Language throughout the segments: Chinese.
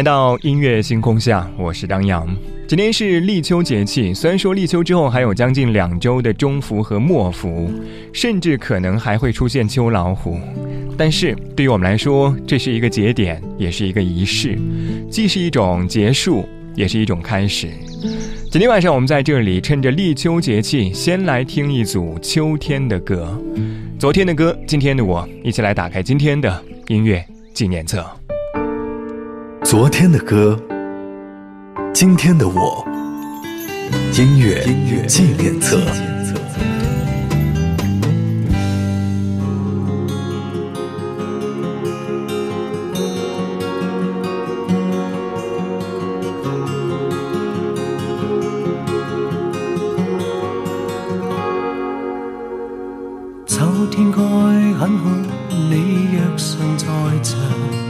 来到音乐星空下，我是张扬。今天是立秋节气，虽然说立秋之后还有将近两周的中伏和末伏，甚至可能还会出现秋老虎，但是对于我们来说，这是一个节点，也是一个仪式，既是一种结束，也是一种开始。今天晚上我们在这里趁着立秋节气，先来听一组秋天的歌，昨天的歌，今天的我，一起来打开今天的音乐纪念册。昨天的歌，今天的我，音乐纪念册。秋天该很好，你若尚在场。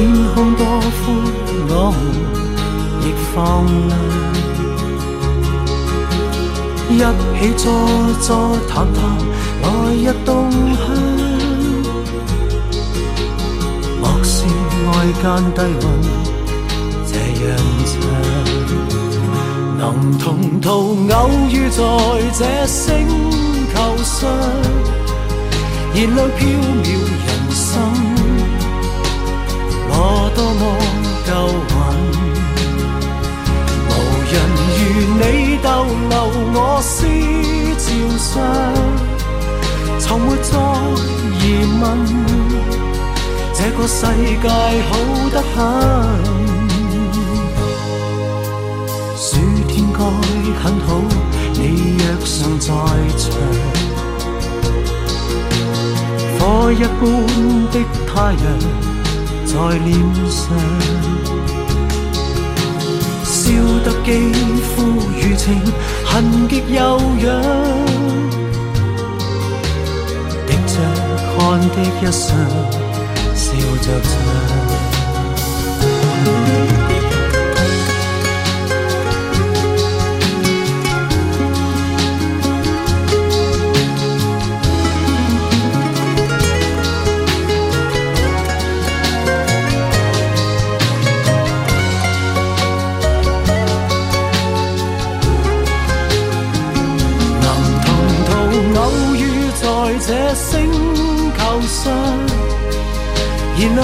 天空多宽，我们亦放亮。一起坐坐谈谈，来日动向。莫视外间低温，这样长。能同途偶遇在这星球上，燃亮飘渺人生。多么够运，无人如你逗留我思潮上，从没再疑问，这个世界好得很。暑天该很好，你若尚在场，火一般的太阳。在脸上，笑得肌肤如情，痕极悠扬，滴着汗的一双，笑着唱。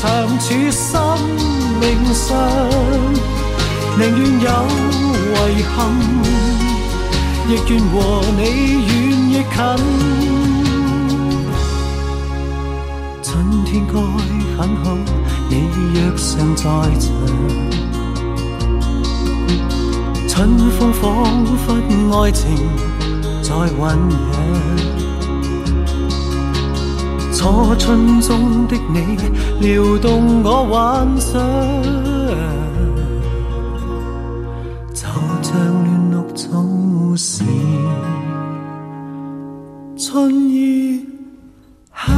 长处生命上，宁愿有遗憾，亦愿和你远亦近。春天该很好，你若尚在场。春风仿佛爱情在酝酿，初春中的你撩动我幻想，就像乱绿草时春意香。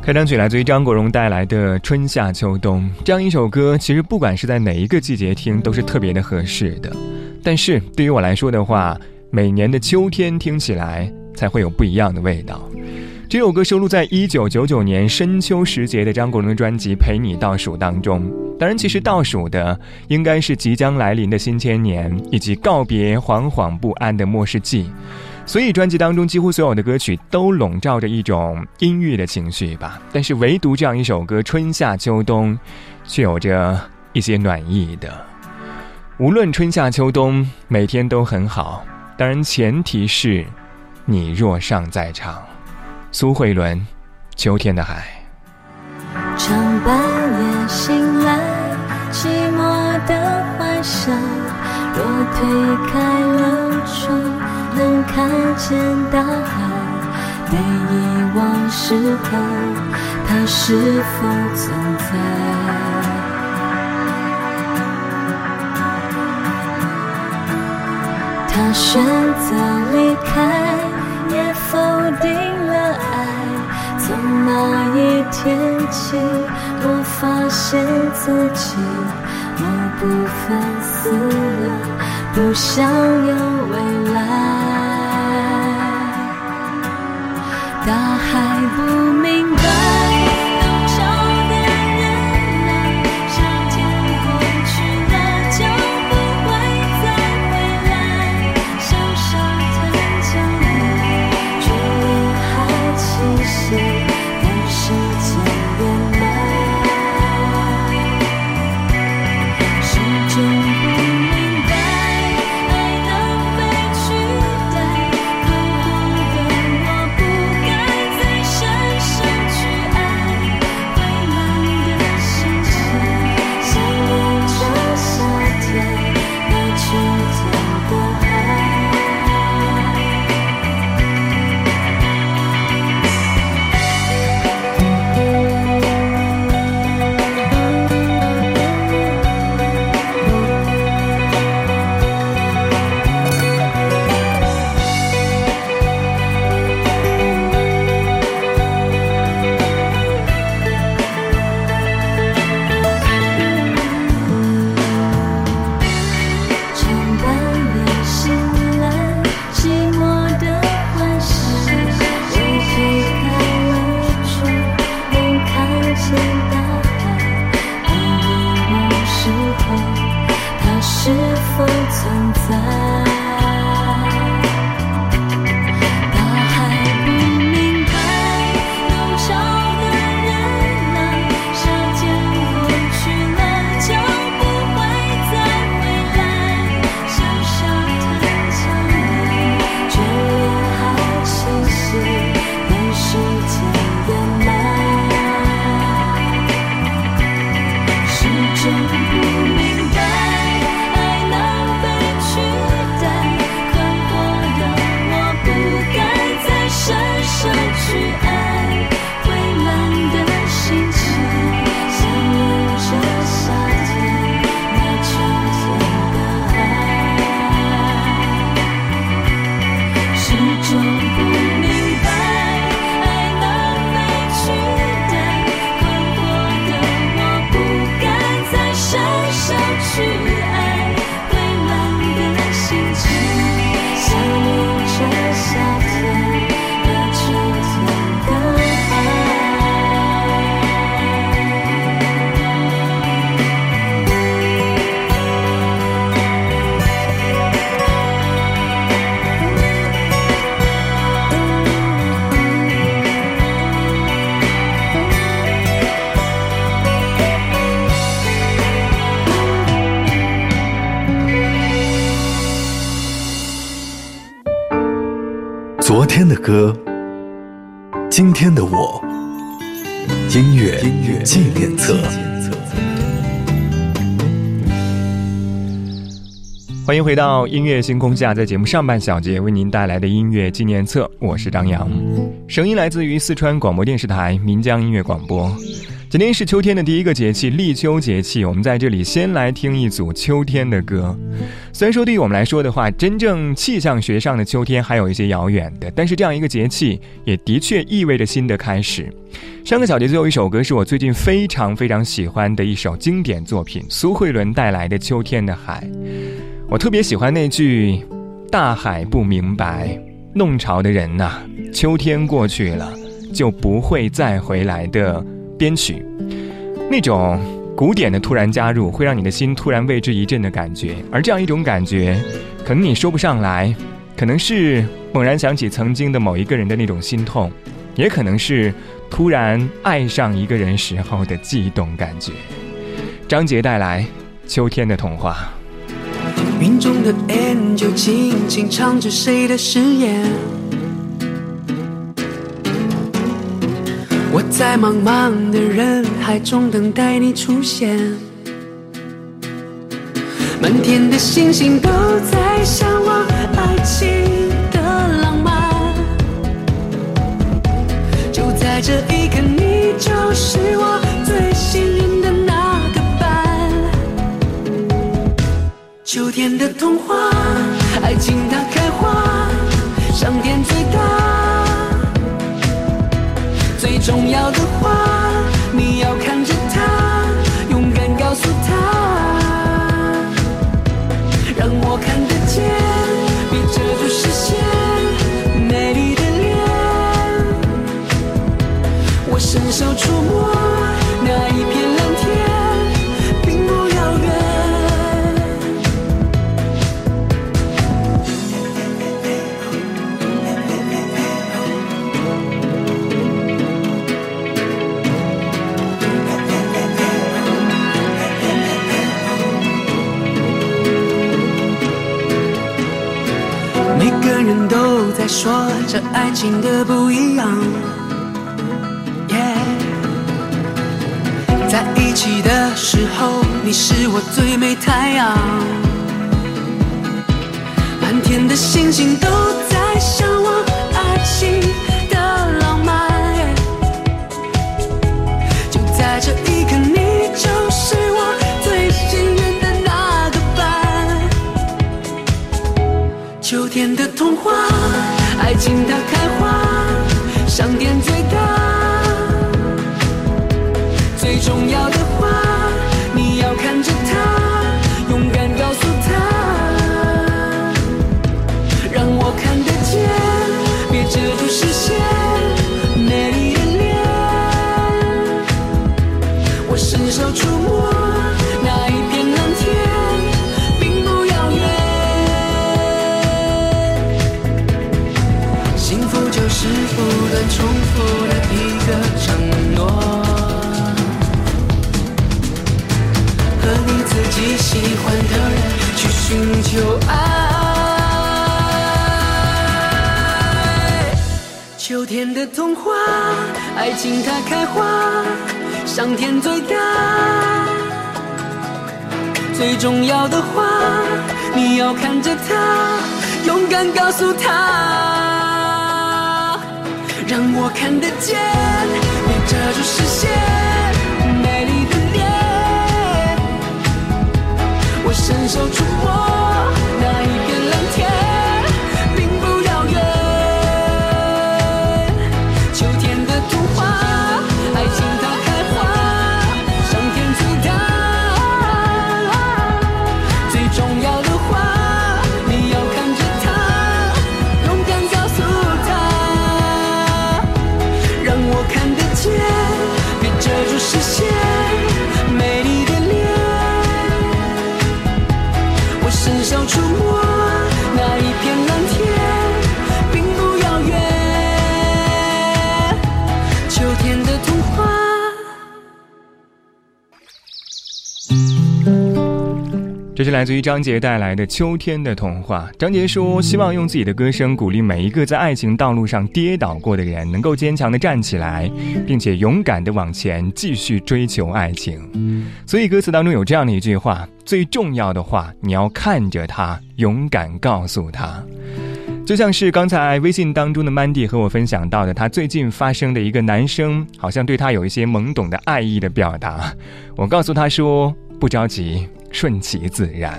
开场曲来自于张国荣带来的《春夏秋冬》这样一首歌，其实不管是在哪一个季节听都是特别的合适的。但是对于我来说的话，每年的秋天听起来才会有不一样的味道。这首歌收录在一九九九年深秋时节的张国荣的专辑《陪你倒数》当中。当然，其实倒数的应该是即将来临的新千年，以及告别惶惶不安的末世季。所以，专辑当中几乎所有的歌曲都笼罩着一种阴郁的情绪吧。但是，唯独这样一首歌《春夏秋冬》，却有着一些暖意的。无论春夏秋冬，每天都很好。当然，前提是你若尚在场。苏慧伦，《秋天的海》。常半夜醒来，寂寞的幻想，若推开了窗。能看见大海，被遗忘时候，它是否存在？他选择离开，也否定了爱。从那一天起，我发现自己某部分死了。不想有未来，大海不明白。歌，今天的我，音乐纪念册。欢迎回到音乐星空下，在节目上半小节为您带来的音乐纪念册，我是张扬，声音来自于四川广播电视台岷江音乐广播。今天是秋天的第一个节气，立秋节气。我们在这里先来听一组秋天的歌。虽然说对于我们来说的话，真正气象学上的秋天还有一些遥远的，但是这样一个节气也的确意味着新的开始。上个小节最后一首歌是我最近非常非常喜欢的一首经典作品，苏慧伦带来的《秋天的海》。我特别喜欢那句“大海不明白，弄潮的人呐，秋天过去了就不会再回来的。”编曲，那种古典的突然加入，会让你的心突然为之一震的感觉。而这样一种感觉，可能你说不上来，可能是猛然想起曾经的某一个人的那种心痛，也可能是突然爱上一个人时候的悸动感觉。张杰带来《秋天的童话》。云中的 N 就轻轻唱着谁的誓言。我在茫茫的人海中等待你出现，满天的星星都在向往爱情的浪漫。就在这一刻，你就是我最幸运的那个伴。秋天的童话，要的话，在说着爱情的不一样，在一起的时候，你是我最美太阳，满天的星星都在向往爱情童话。爱情它喜欢的人去寻求爱。秋天的童话，爱情它开花，上天最大。最重要的话，你要看着他，勇敢告诉他。让我看得见，别遮住视线，伸手触摸。来自于张杰带来的《秋天的童话》。张杰说：“希望用自己的歌声鼓励每一个在爱情道路上跌倒过的人，能够坚强的站起来，并且勇敢的往前继续追求爱情。”所以歌词当中有这样的一句话：“最重要的话，你要看着他，勇敢告诉他。”就像是刚才微信当中的 Mandy 和我分享到的，他最近发生的一个男生好像对他有一些懵懂的爱意的表达。我告诉他说：“不着急，顺其自然。”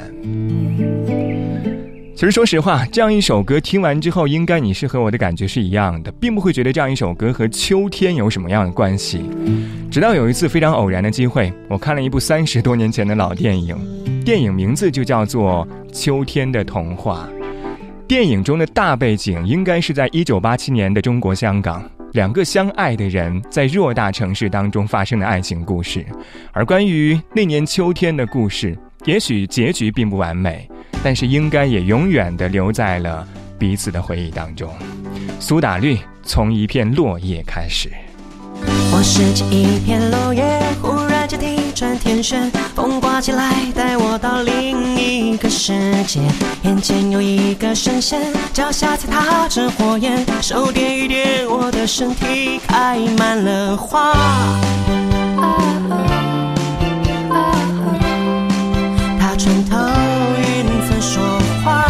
其实说实话，这样一首歌听完之后，应该你是和我的感觉是一样的，并不会觉得这样一首歌和秋天有什么样的关系。直到有一次非常偶然的机会，我看了一部三十多年前的老电影，电影名字就叫做《秋天的童话》。电影中的大背景应该是在一九八七年的中国香港，两个相爱的人在偌大城市当中发生的爱情故事。而关于那年秋天的故事，也许结局并不完美，但是应该也永远的留在了彼此的回忆当中。苏打绿从一片落叶开始。我拾起一片落叶，转天旋，风刮起来，带我到另一个世界。眼前有一个神仙，脚下踩踏着火焰，手点一点我的身体，开满了花。他穿透云层说话，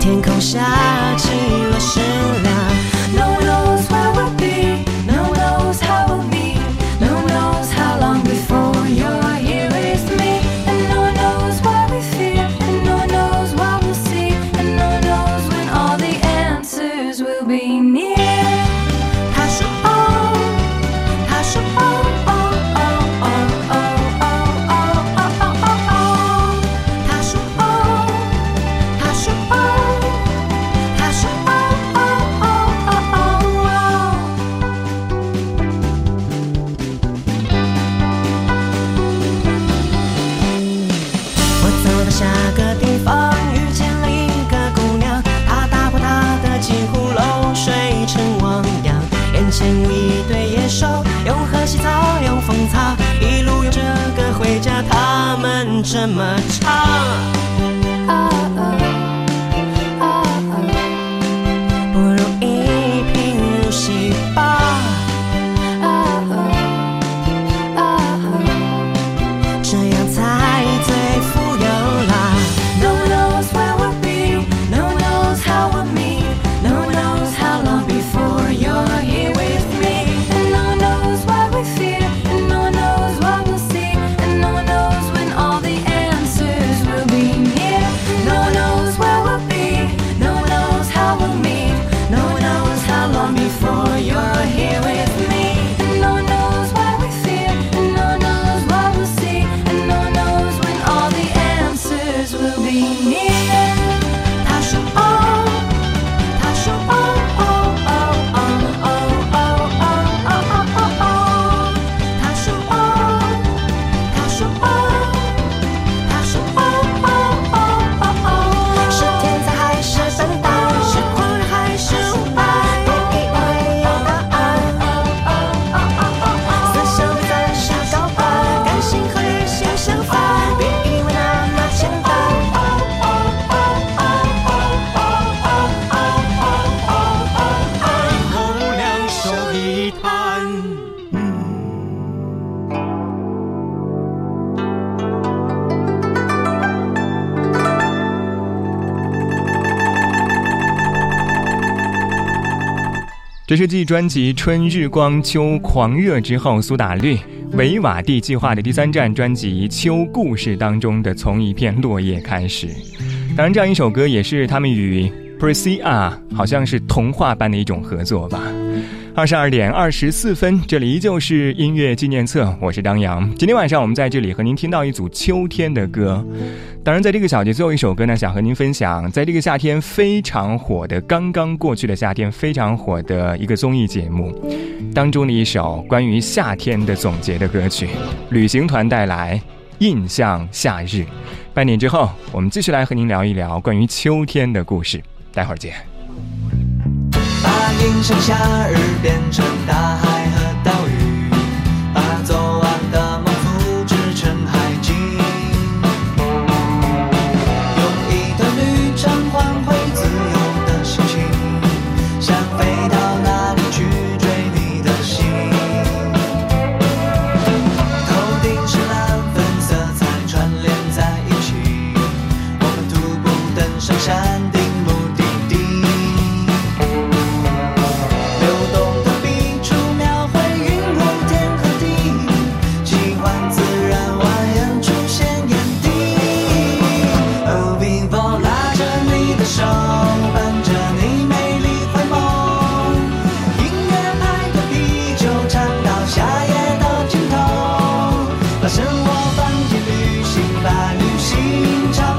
天空下什么唱。这是继专辑《春日光秋狂热》之后，苏打绿维瓦蒂计划的第三站专辑《秋故事》当中的《从一片落叶开始》。当然，这样一首歌也是他们与 Prisia 好像是童话般的一种合作吧。二十二点二十四分，这里依旧是音乐纪念册，我是张扬。今天晚上我们在这里和您听到一组秋天的歌。当然，在这个小节最后一首歌呢，想和您分享，在这个夏天非常火的、刚刚过去的夏天非常火的一个综艺节目当中的一首关于夏天的总结的歌曲，旅行团带来《印象夏日》。半点之后，我们继续来和您聊一聊关于秋天的故事。待会儿见。心像夏日变成大海心肠。